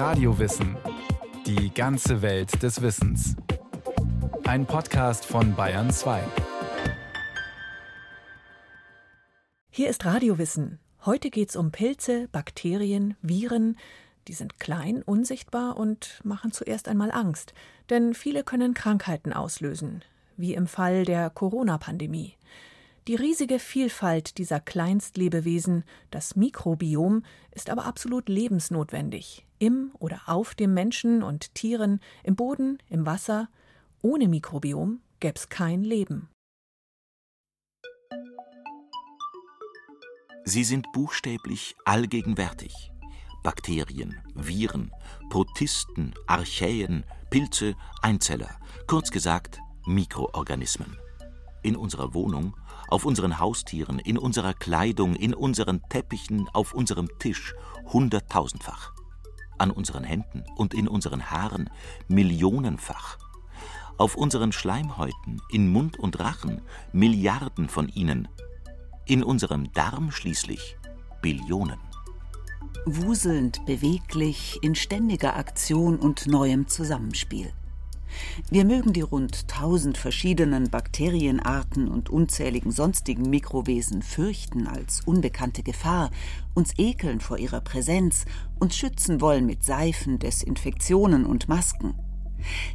Radiowissen. Die ganze Welt des Wissens. Ein Podcast von Bayern 2. Hier ist Radiowissen. Heute geht es um Pilze, Bakterien, Viren. Die sind klein, unsichtbar und machen zuerst einmal Angst, denn viele können Krankheiten auslösen, wie im Fall der Corona-Pandemie. Die riesige Vielfalt dieser Kleinstlebewesen, das Mikrobiom, ist aber absolut lebensnotwendig. Im oder auf dem Menschen und Tieren, im Boden, im Wasser. Ohne Mikrobiom gäbe es kein Leben. Sie sind buchstäblich allgegenwärtig. Bakterien, Viren, Protisten, Archäen, Pilze, Einzeller, kurz gesagt Mikroorganismen. In unserer Wohnung auf unseren Haustieren, in unserer Kleidung, in unseren Teppichen, auf unserem Tisch hunderttausendfach. An unseren Händen und in unseren Haaren millionenfach. Auf unseren Schleimhäuten, in Mund und Rachen Milliarden von ihnen. In unserem Darm schließlich Billionen. Wuselnd, beweglich, in ständiger Aktion und neuem Zusammenspiel. Wir mögen die rund tausend verschiedenen Bakterienarten und unzähligen sonstigen Mikrowesen fürchten als unbekannte Gefahr, uns ekeln vor ihrer Präsenz, uns schützen wollen mit Seifen, Desinfektionen und Masken.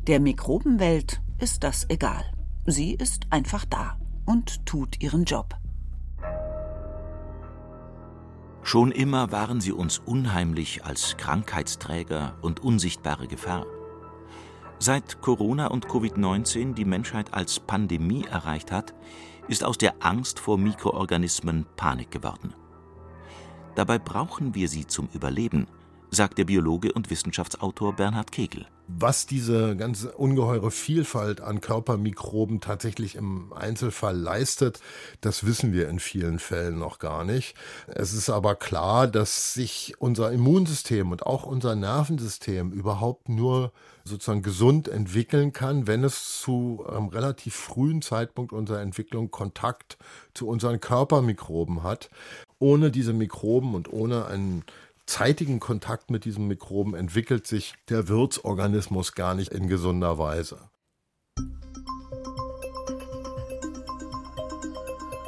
Der Mikrobenwelt ist das egal. Sie ist einfach da und tut ihren Job. Schon immer waren sie uns unheimlich als Krankheitsträger und unsichtbare Gefahr. Seit Corona und Covid-19 die Menschheit als Pandemie erreicht hat, ist aus der Angst vor Mikroorganismen Panik geworden. Dabei brauchen wir sie zum Überleben, sagt der Biologe und Wissenschaftsautor Bernhard Kegel. Was diese ganze ungeheure Vielfalt an Körpermikroben tatsächlich im Einzelfall leistet, das wissen wir in vielen Fällen noch gar nicht. Es ist aber klar, dass sich unser Immunsystem und auch unser Nervensystem überhaupt nur sozusagen gesund entwickeln kann, wenn es zu einem relativ frühen Zeitpunkt unserer Entwicklung Kontakt zu unseren Körpermikroben hat. Ohne diese Mikroben und ohne einen zeitigen Kontakt mit diesem Mikroben entwickelt sich der Wirtsorganismus gar nicht in gesunder Weise.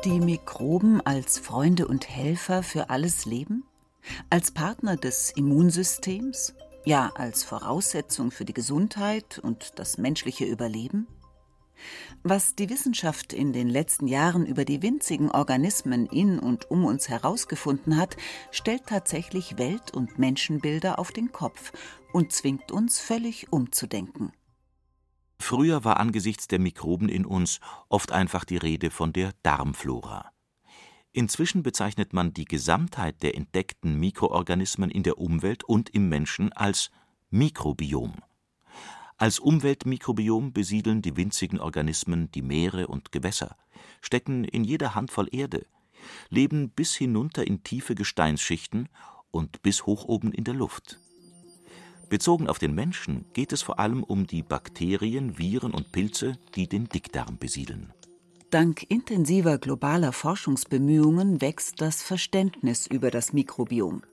Die Mikroben als Freunde und Helfer für alles Leben? Als Partner des Immunsystems? Ja, als Voraussetzung für die Gesundheit und das menschliche Überleben? Was die Wissenschaft in den letzten Jahren über die winzigen Organismen in und um uns herausgefunden hat, stellt tatsächlich Welt- und Menschenbilder auf den Kopf und zwingt uns völlig umzudenken. Früher war angesichts der Mikroben in uns oft einfach die Rede von der Darmflora. Inzwischen bezeichnet man die Gesamtheit der entdeckten Mikroorganismen in der Umwelt und im Menschen als Mikrobiom. Als Umweltmikrobiom besiedeln die winzigen Organismen die Meere und Gewässer, stecken in jeder Handvoll Erde, leben bis hinunter in tiefe Gesteinsschichten und bis hoch oben in der Luft. Bezogen auf den Menschen geht es vor allem um die Bakterien, Viren und Pilze, die den Dickdarm besiedeln. Dank intensiver globaler Forschungsbemühungen wächst das Verständnis über das Mikrobiom.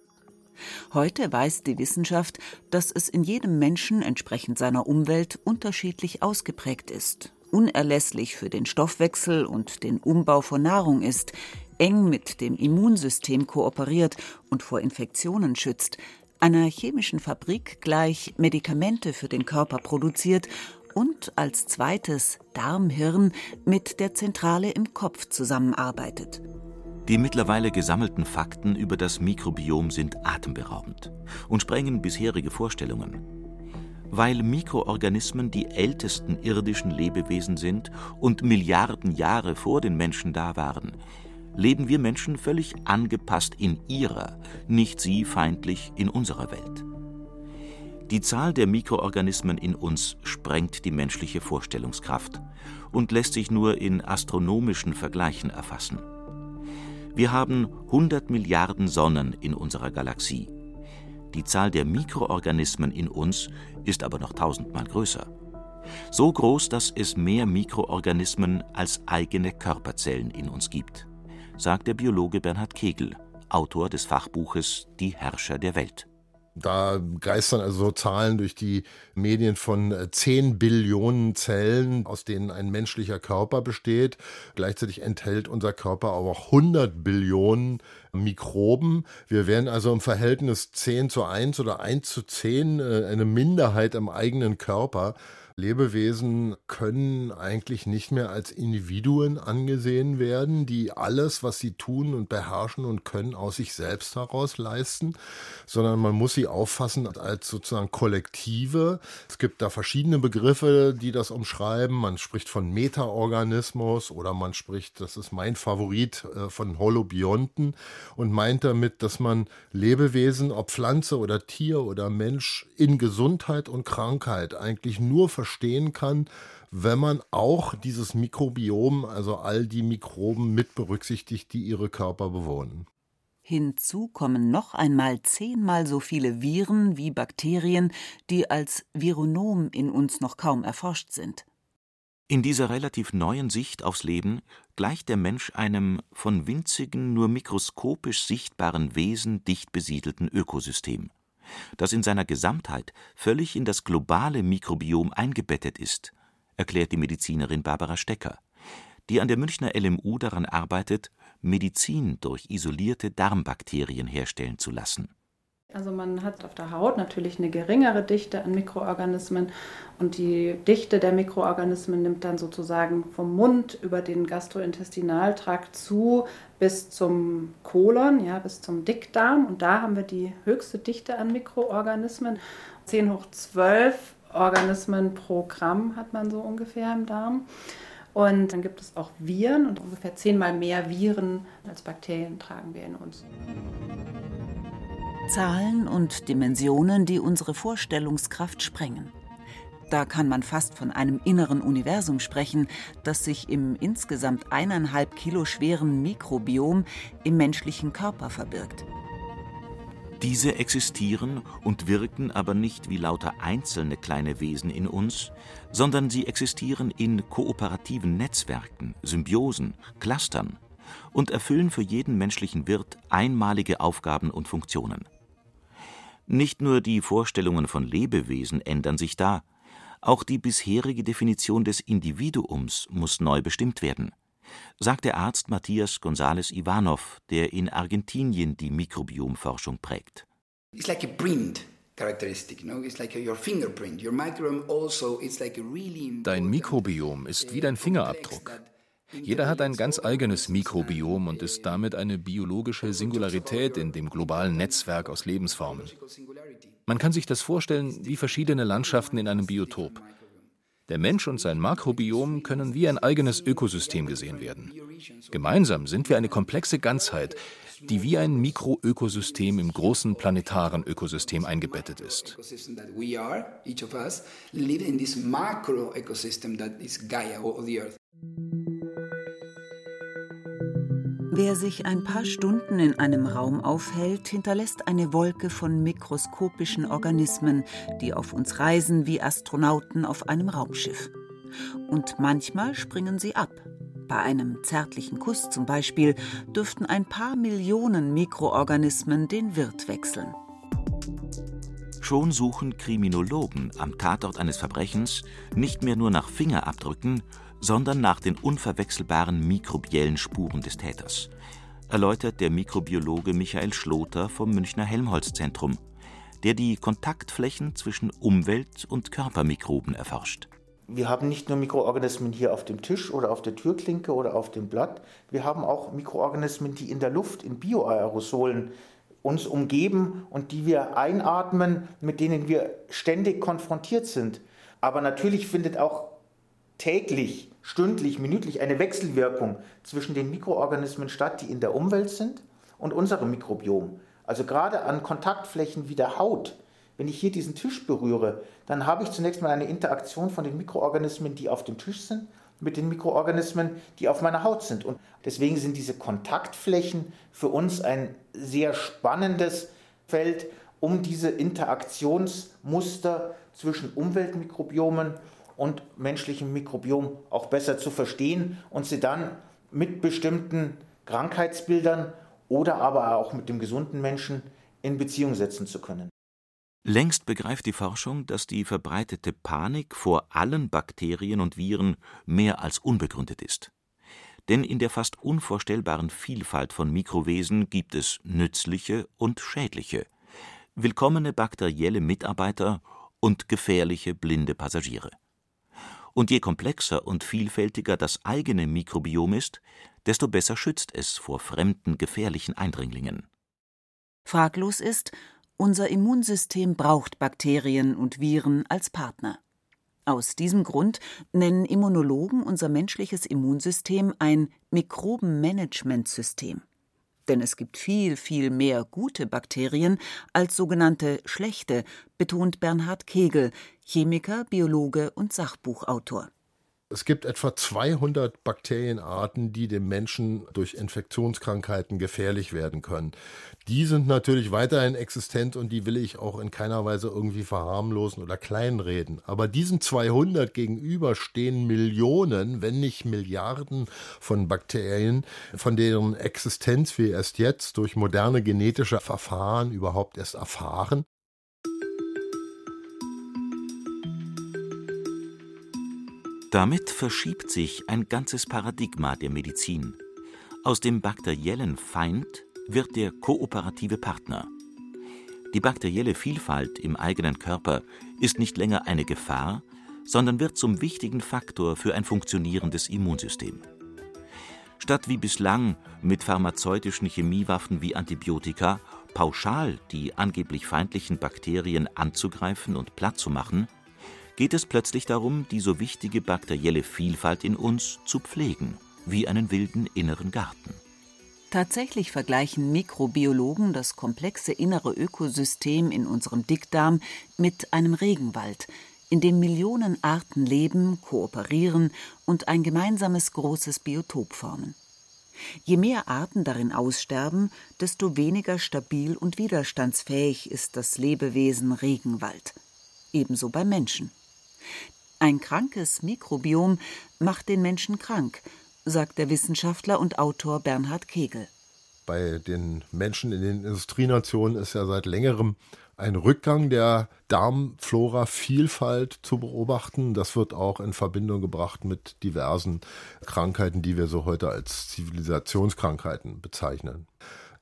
Heute weiß die Wissenschaft, dass es in jedem Menschen entsprechend seiner Umwelt unterschiedlich ausgeprägt ist, unerlässlich für den Stoffwechsel und den Umbau von Nahrung ist, eng mit dem Immunsystem kooperiert und vor Infektionen schützt, einer chemischen Fabrik gleich Medikamente für den Körper produziert und als zweites Darmhirn mit der Zentrale im Kopf zusammenarbeitet. Die mittlerweile gesammelten Fakten über das Mikrobiom sind atemberaubend und sprengen bisherige Vorstellungen. Weil Mikroorganismen die ältesten irdischen Lebewesen sind und Milliarden Jahre vor den Menschen da waren, leben wir Menschen völlig angepasst in ihrer, nicht sie feindlich in unserer Welt. Die Zahl der Mikroorganismen in uns sprengt die menschliche Vorstellungskraft und lässt sich nur in astronomischen Vergleichen erfassen. Wir haben 100 Milliarden Sonnen in unserer Galaxie. Die Zahl der Mikroorganismen in uns ist aber noch tausendmal größer. So groß, dass es mehr Mikroorganismen als eigene Körperzellen in uns gibt, sagt der Biologe Bernhard Kegel, Autor des Fachbuches Die Herrscher der Welt. Da geistern also Zahlen durch die Medien von 10 äh, Billionen Zellen, aus denen ein menschlicher Körper besteht. Gleichzeitig enthält unser Körper aber auch 100 Billionen Mikroben. Wir wären also im Verhältnis 10 zu 1 oder 1 zu 10 äh, eine Minderheit im eigenen Körper. Lebewesen können eigentlich nicht mehr als Individuen angesehen werden, die alles, was sie tun und beherrschen und können, aus sich selbst heraus leisten, sondern man muss sie auffassen als sozusagen Kollektive. Es gibt da verschiedene Begriffe, die das umschreiben. Man spricht von Metaorganismus oder man spricht, das ist mein Favorit, äh, von Holobionten und meint damit, dass man Lebewesen, ob Pflanze oder Tier oder Mensch, in Gesundheit und Krankheit eigentlich nur verstehen kann, wenn man auch dieses Mikrobiom, also all die Mikroben mit berücksichtigt, die ihre Körper bewohnen. Hinzu kommen noch einmal zehnmal so viele Viren wie Bakterien, die als Vironom in uns noch kaum erforscht sind. In dieser relativ neuen Sicht aufs Leben gleicht der Mensch einem von winzigen, nur mikroskopisch sichtbaren Wesen dicht besiedelten Ökosystem das in seiner Gesamtheit völlig in das globale Mikrobiom eingebettet ist, erklärt die Medizinerin Barbara Stecker, die an der Münchner LMU daran arbeitet, Medizin durch isolierte Darmbakterien herstellen zu lassen also man hat auf der Haut natürlich eine geringere Dichte an Mikroorganismen und die Dichte der Mikroorganismen nimmt dann sozusagen vom Mund über den Gastrointestinaltrakt zu bis zum Kolon, ja, bis zum Dickdarm und da haben wir die höchste Dichte an Mikroorganismen. 10 hoch 12 Organismen pro Gramm hat man so ungefähr im Darm. Und dann gibt es auch Viren und ungefähr zehnmal mehr Viren als Bakterien tragen wir in uns. Zahlen und Dimensionen, die unsere Vorstellungskraft sprengen. Da kann man fast von einem inneren Universum sprechen, das sich im insgesamt eineinhalb Kilo schweren Mikrobiom im menschlichen Körper verbirgt. Diese existieren und wirken aber nicht wie lauter einzelne kleine Wesen in uns, sondern sie existieren in kooperativen Netzwerken, Symbiosen, Clustern und erfüllen für jeden menschlichen Wirt einmalige Aufgaben und Funktionen. Nicht nur die Vorstellungen von Lebewesen ändern sich da, auch die bisherige Definition des Individuums muss neu bestimmt werden, sagt der Arzt Matthias González Ivanov, der in Argentinien die Mikrobiomforschung prägt. Also dein Mikrobiom ist wie dein Fingerabdruck. Jeder hat ein ganz eigenes Mikrobiom und ist damit eine biologische Singularität in dem globalen Netzwerk aus Lebensformen. Man kann sich das vorstellen wie verschiedene Landschaften in einem Biotop. Der Mensch und sein Makrobiom können wie ein eigenes Ökosystem gesehen werden. Gemeinsam sind wir eine komplexe Ganzheit, die wie ein Mikroökosystem im großen planetaren Ökosystem eingebettet ist. Wer sich ein paar Stunden in einem Raum aufhält, hinterlässt eine Wolke von mikroskopischen Organismen, die auf uns reisen wie Astronauten auf einem Raumschiff. Und manchmal springen sie ab. Bei einem zärtlichen Kuss zum Beispiel dürften ein paar Millionen Mikroorganismen den Wirt wechseln. Schon suchen Kriminologen am Tatort eines Verbrechens nicht mehr nur nach Fingerabdrücken, sondern nach den unverwechselbaren mikrobiellen Spuren des Täters, erläutert der Mikrobiologe Michael Schloter vom Münchner Helmholtz-Zentrum, der die Kontaktflächen zwischen Umwelt- und Körpermikroben erforscht. Wir haben nicht nur Mikroorganismen hier auf dem Tisch oder auf der Türklinke oder auf dem Blatt, wir haben auch Mikroorganismen, die in der Luft, in Bioaerosolen uns umgeben und die wir einatmen, mit denen wir ständig konfrontiert sind. Aber natürlich findet auch täglich, stündlich, minütlich eine Wechselwirkung zwischen den Mikroorganismen statt, die in der Umwelt sind, und unserem Mikrobiom. Also gerade an Kontaktflächen wie der Haut, wenn ich hier diesen Tisch berühre, dann habe ich zunächst mal eine Interaktion von den Mikroorganismen, die auf dem Tisch sind, mit den Mikroorganismen, die auf meiner Haut sind. Und deswegen sind diese Kontaktflächen für uns ein sehr spannendes Feld, um diese Interaktionsmuster zwischen Umweltmikrobiomen und menschlichem Mikrobiom auch besser zu verstehen und sie dann mit bestimmten Krankheitsbildern oder aber auch mit dem gesunden Menschen in Beziehung setzen zu können. Längst begreift die Forschung, dass die verbreitete Panik vor allen Bakterien und Viren mehr als unbegründet ist. Denn in der fast unvorstellbaren Vielfalt von Mikrowesen gibt es nützliche und schädliche, willkommene bakterielle Mitarbeiter und gefährliche blinde Passagiere. Und je komplexer und vielfältiger das eigene Mikrobiom ist, desto besser schützt es vor fremden gefährlichen Eindringlingen. Fraglos ist, unser Immunsystem braucht Bakterien und Viren als Partner. Aus diesem Grund nennen Immunologen unser menschliches Immunsystem ein Mikrobenmanagementsystem. Denn es gibt viel, viel mehr gute Bakterien als sogenannte schlechte, betont Bernhard Kegel, Chemiker, Biologe und Sachbuchautor. Es gibt etwa 200 Bakterienarten, die dem Menschen durch Infektionskrankheiten gefährlich werden können. Die sind natürlich weiterhin existent und die will ich auch in keiner Weise irgendwie verharmlosen oder kleinreden. Aber diesen 200 gegenüber stehen Millionen, wenn nicht Milliarden von Bakterien, von deren Existenz wir erst jetzt durch moderne genetische Verfahren überhaupt erst erfahren. Damit verschiebt sich ein ganzes Paradigma der Medizin. Aus dem bakteriellen Feind wird der kooperative Partner. Die bakterielle Vielfalt im eigenen Körper ist nicht länger eine Gefahr, sondern wird zum wichtigen Faktor für ein funktionierendes Immunsystem. Statt wie bislang mit pharmazeutischen Chemiewaffen wie Antibiotika pauschal die angeblich feindlichen Bakterien anzugreifen und platt zu machen, geht es plötzlich darum, die so wichtige bakterielle Vielfalt in uns zu pflegen, wie einen wilden inneren Garten. Tatsächlich vergleichen Mikrobiologen das komplexe innere Ökosystem in unserem Dickdarm mit einem Regenwald, in dem Millionen Arten leben, kooperieren und ein gemeinsames großes Biotop formen. Je mehr Arten darin aussterben, desto weniger stabil und widerstandsfähig ist das Lebewesen Regenwald. Ebenso bei Menschen. Ein krankes Mikrobiom macht den Menschen krank, sagt der Wissenschaftler und Autor Bernhard Kegel. Bei den Menschen in den Industrienationen ist ja seit längerem ein Rückgang der Darmflora-Vielfalt zu beobachten. Das wird auch in Verbindung gebracht mit diversen Krankheiten, die wir so heute als Zivilisationskrankheiten bezeichnen.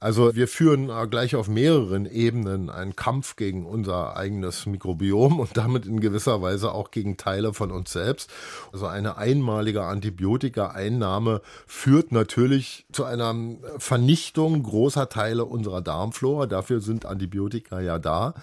Also wir führen äh, gleich auf mehreren Ebenen einen Kampf gegen unser eigenes Mikrobiom und damit in gewisser Weise auch gegen Teile von uns selbst. Also eine einmalige Antibiotika-Einnahme führt natürlich zu einer Vernichtung großer Teile unserer Darmflora. Dafür sind Antibiotika ja da.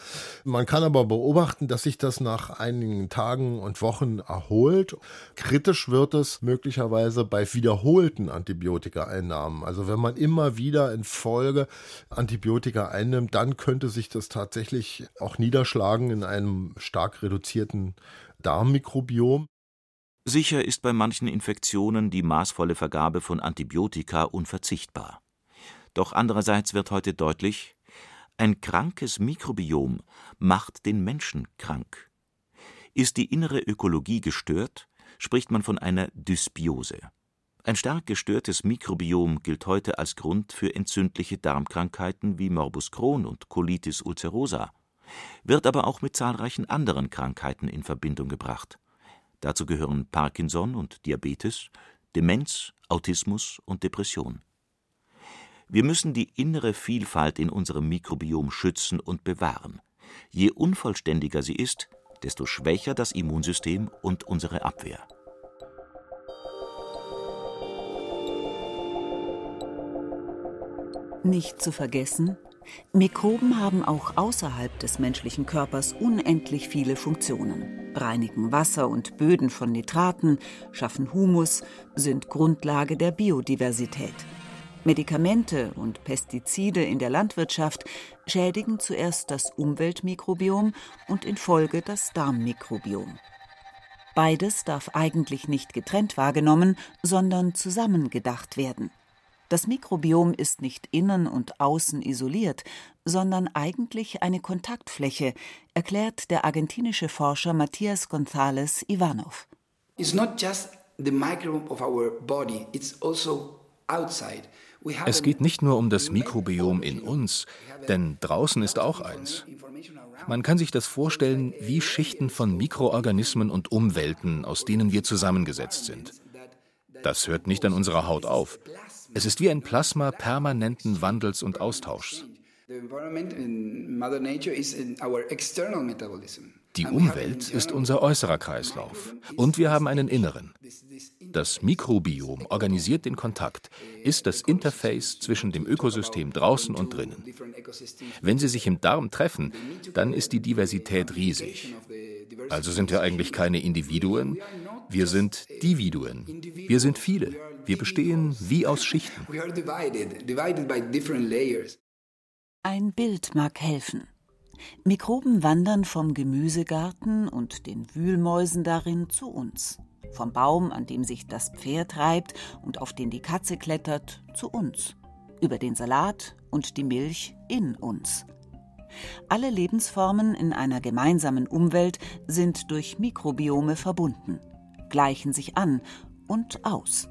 Man kann aber beobachten, dass sich das nach einigen Tagen und Wochen erholt. Kritisch wird es möglicherweise bei wiederholten Antibiotika-Einnahmen. Also wenn man immer wieder in Folge Folge Antibiotika einnimmt, dann könnte sich das tatsächlich auch niederschlagen in einem stark reduzierten Darmmikrobiom. Sicher ist bei manchen Infektionen die maßvolle Vergabe von Antibiotika unverzichtbar. Doch andererseits wird heute deutlich, ein krankes Mikrobiom macht den Menschen krank. Ist die innere Ökologie gestört, spricht man von einer Dysbiose. Ein stark gestörtes Mikrobiom gilt heute als Grund für entzündliche Darmkrankheiten wie Morbus Crohn und Colitis ulcerosa, wird aber auch mit zahlreichen anderen Krankheiten in Verbindung gebracht. Dazu gehören Parkinson und Diabetes, Demenz, Autismus und Depression. Wir müssen die innere Vielfalt in unserem Mikrobiom schützen und bewahren. Je unvollständiger sie ist, desto schwächer das Immunsystem und unsere Abwehr. Nicht zu vergessen, Mikroben haben auch außerhalb des menschlichen Körpers unendlich viele Funktionen, reinigen Wasser und Böden von Nitraten, schaffen Humus, sind Grundlage der Biodiversität. Medikamente und Pestizide in der Landwirtschaft schädigen zuerst das Umweltmikrobiom und in Folge das Darmmikrobiom. Beides darf eigentlich nicht getrennt wahrgenommen, sondern zusammengedacht werden. Das Mikrobiom ist nicht innen und außen isoliert, sondern eigentlich eine Kontaktfläche, erklärt der argentinische Forscher Matthias González Ivanov. It's not just the microbiome of our body, it's also outside. Es geht nicht nur um das Mikrobiom in uns, denn draußen ist auch eins. Man kann sich das vorstellen wie Schichten von Mikroorganismen und Umwelten, aus denen wir zusammengesetzt sind. Das hört nicht an unserer Haut auf. Es ist wie ein Plasma permanenten Wandels und Austauschs. Die Umwelt ist unser äußerer Kreislauf und wir haben einen inneren. Das Mikrobiom organisiert den Kontakt, ist das Interface zwischen dem Ökosystem draußen und drinnen. Wenn sie sich im Darm treffen, dann ist die Diversität riesig. Also sind wir eigentlich keine Individuen, wir sind Dividuen. Wir sind viele. Wir bestehen wie aus Schichten. Ein Bild mag helfen. Mikroben wandern vom Gemüsegarten und den Wühlmäusen darin zu uns. Vom Baum, an dem sich das Pferd reibt und auf den die Katze klettert, zu uns. Über den Salat und die Milch in uns. Alle Lebensformen in einer gemeinsamen Umwelt sind durch Mikrobiome verbunden, gleichen sich an und aus.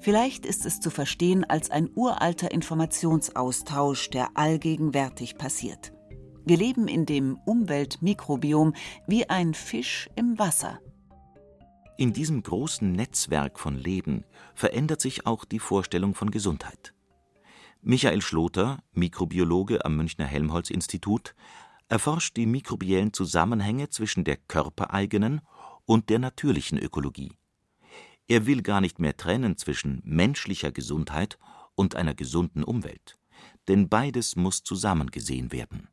Vielleicht ist es zu verstehen als ein uralter Informationsaustausch, der allgegenwärtig passiert. Wir leben in dem Umweltmikrobiom wie ein Fisch im Wasser. In diesem großen Netzwerk von Leben verändert sich auch die Vorstellung von Gesundheit. Michael Schloter, Mikrobiologe am Münchner Helmholtz-Institut, erforscht die mikrobiellen Zusammenhänge zwischen der körpereigenen und der natürlichen Ökologie. Er will gar nicht mehr trennen zwischen menschlicher Gesundheit und einer gesunden Umwelt, denn beides muss zusammen gesehen werden.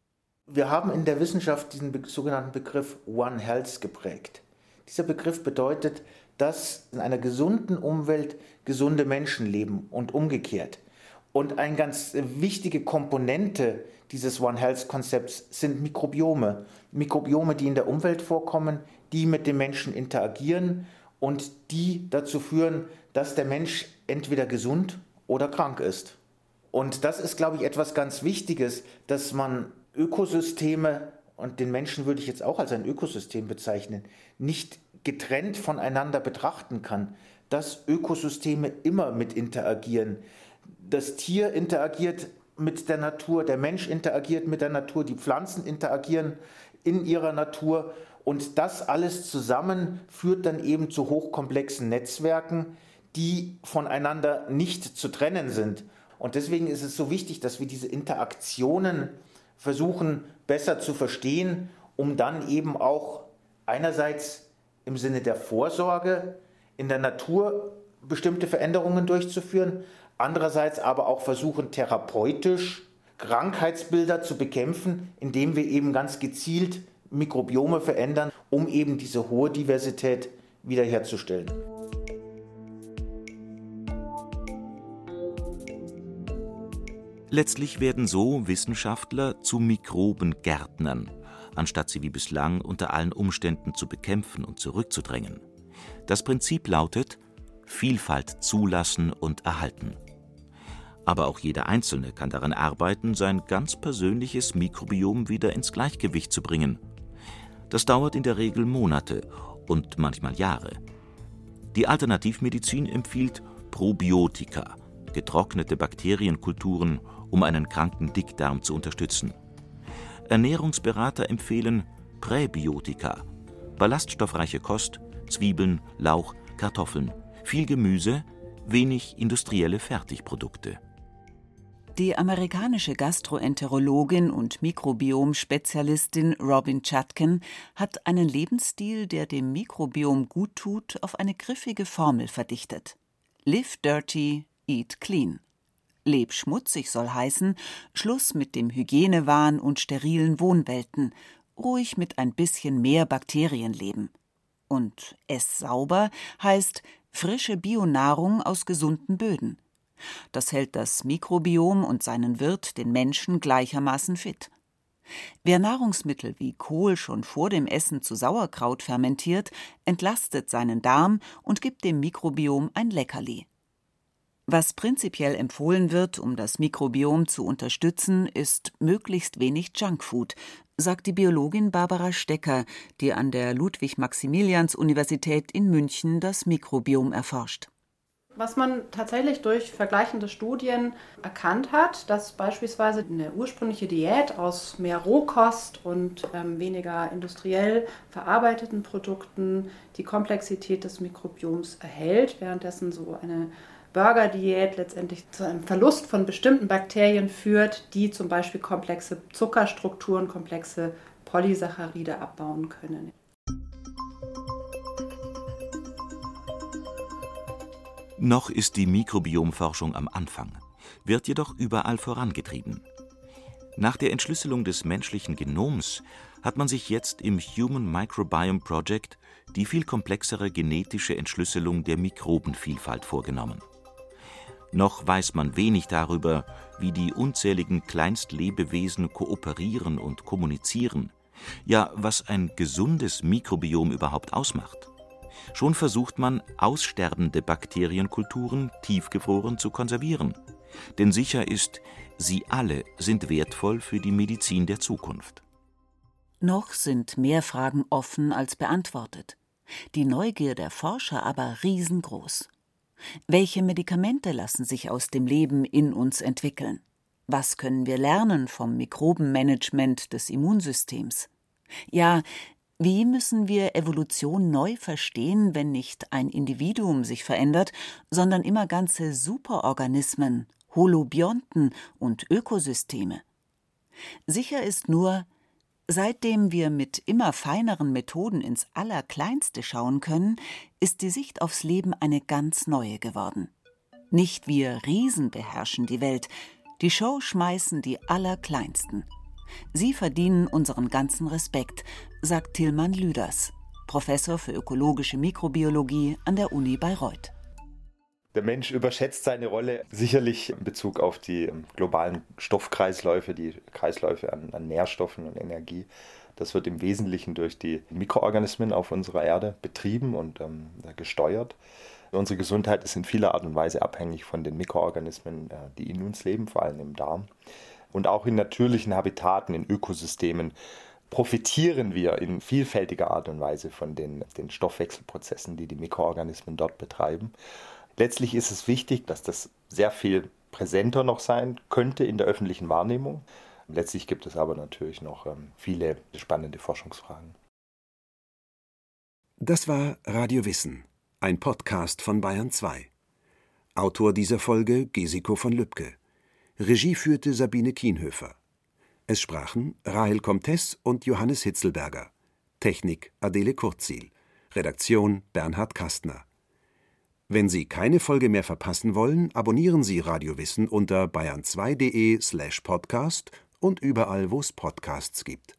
Wir haben in der Wissenschaft diesen sogenannten Begriff One Health geprägt. Dieser Begriff bedeutet, dass in einer gesunden Umwelt gesunde Menschen leben und umgekehrt. Und eine ganz wichtige Komponente dieses One Health Konzepts sind Mikrobiome. Mikrobiome, die in der Umwelt vorkommen, die mit dem Menschen interagieren und die dazu führen, dass der Mensch entweder gesund oder krank ist. Und das ist, glaube ich, etwas ganz Wichtiges, dass man Ökosysteme, und den Menschen würde ich jetzt auch als ein Ökosystem bezeichnen, nicht getrennt voneinander betrachten kann, dass Ökosysteme immer mit interagieren. Das Tier interagiert mit der Natur, der Mensch interagiert mit der Natur, die Pflanzen interagieren in ihrer Natur und das alles zusammen führt dann eben zu hochkomplexen Netzwerken, die voneinander nicht zu trennen sind. Und deswegen ist es so wichtig, dass wir diese Interaktionen versuchen besser zu verstehen, um dann eben auch einerseits im Sinne der Vorsorge in der Natur bestimmte Veränderungen durchzuführen, andererseits aber auch versuchen therapeutisch Krankheitsbilder zu bekämpfen, indem wir eben ganz gezielt Mikrobiome verändern, um eben diese hohe Diversität wiederherzustellen. Letztlich werden so Wissenschaftler zu Mikrobengärtnern, anstatt sie wie bislang unter allen Umständen zu bekämpfen und zurückzudrängen. Das Prinzip lautet Vielfalt zulassen und erhalten. Aber auch jeder Einzelne kann daran arbeiten, sein ganz persönliches Mikrobiom wieder ins Gleichgewicht zu bringen das dauert in der Regel Monate und manchmal Jahre. Die Alternativmedizin empfiehlt Probiotika, getrocknete Bakterienkulturen, um einen kranken Dickdarm zu unterstützen. Ernährungsberater empfehlen Präbiotika, ballaststoffreiche Kost, Zwiebeln, Lauch, Kartoffeln, viel Gemüse, wenig industrielle Fertigprodukte. Die amerikanische Gastroenterologin und Mikrobiom-Spezialistin Robin Chutkin hat einen Lebensstil, der dem Mikrobiom gut tut, auf eine griffige Formel verdichtet. Live dirty, eat clean. Leb schmutzig soll heißen, Schluss mit dem Hygienewahn und sterilen Wohnwelten, ruhig mit ein bisschen mehr Bakterien leben. Und ess sauber heißt frische Bionahrung aus gesunden Böden. Das hält das Mikrobiom und seinen Wirt, den Menschen, gleichermaßen fit. Wer Nahrungsmittel wie Kohl schon vor dem Essen zu Sauerkraut fermentiert, entlastet seinen Darm und gibt dem Mikrobiom ein Leckerli. Was prinzipiell empfohlen wird, um das Mikrobiom zu unterstützen, ist möglichst wenig Junkfood, sagt die Biologin Barbara Stecker, die an der Ludwig-Maximilians-Universität in München das Mikrobiom erforscht. Was man tatsächlich durch vergleichende Studien erkannt hat, dass beispielsweise eine ursprüngliche Diät aus mehr Rohkost und ähm, weniger industriell verarbeiteten Produkten die Komplexität des Mikrobioms erhält, währenddessen so eine Burger-Diät letztendlich zu einem Verlust von bestimmten Bakterien führt, die zum Beispiel komplexe Zuckerstrukturen, komplexe Polysaccharide abbauen können. Noch ist die Mikrobiomforschung am Anfang, wird jedoch überall vorangetrieben. Nach der Entschlüsselung des menschlichen Genoms hat man sich jetzt im Human Microbiome Project die viel komplexere genetische Entschlüsselung der Mikrobenvielfalt vorgenommen. Noch weiß man wenig darüber, wie die unzähligen Kleinstlebewesen kooperieren und kommunizieren, ja was ein gesundes Mikrobiom überhaupt ausmacht. Schon versucht man, aussterbende Bakterienkulturen tiefgefroren zu konservieren. Denn sicher ist, sie alle sind wertvoll für die Medizin der Zukunft. Noch sind mehr Fragen offen als beantwortet. Die Neugier der Forscher aber riesengroß. Welche Medikamente lassen sich aus dem Leben in uns entwickeln? Was können wir lernen vom Mikrobenmanagement des Immunsystems? Ja, wie müssen wir Evolution neu verstehen, wenn nicht ein Individuum sich verändert, sondern immer ganze Superorganismen, Holobionten und Ökosysteme? Sicher ist nur, seitdem wir mit immer feineren Methoden ins Allerkleinste schauen können, ist die Sicht aufs Leben eine ganz neue geworden. Nicht wir Riesen beherrschen die Welt, die Show schmeißen die Allerkleinsten. Sie verdienen unseren ganzen Respekt, sagt Tilman Lüders, Professor für ökologische Mikrobiologie an der Uni Bayreuth. Der Mensch überschätzt seine Rolle sicherlich in Bezug auf die globalen Stoffkreisläufe, die Kreisläufe an, an Nährstoffen und Energie. Das wird im Wesentlichen durch die Mikroorganismen auf unserer Erde betrieben und ähm, gesteuert. Unsere Gesundheit ist in vieler Art und Weise abhängig von den Mikroorganismen, äh, die in uns leben, vor allem im Darm. Und auch in natürlichen Habitaten, in Ökosystemen profitieren wir in vielfältiger Art und Weise von den, den Stoffwechselprozessen, die die Mikroorganismen dort betreiben. Letztlich ist es wichtig, dass das sehr viel präsenter noch sein könnte in der öffentlichen Wahrnehmung. Letztlich gibt es aber natürlich noch ähm, viele spannende Forschungsfragen. Das war Radio Wissen, ein Podcast von Bayern 2. Autor dieser Folge Gesiko von Lübcke. Regie führte Sabine Kienhöfer. Es sprachen Rahel Comtes und Johannes Hitzelberger. Technik Adele Kurzil. Redaktion Bernhard Kastner. Wenn Sie keine Folge mehr verpassen wollen, abonnieren Sie Radiowissen unter bayern2.de slash podcast und überall, wo es Podcasts gibt.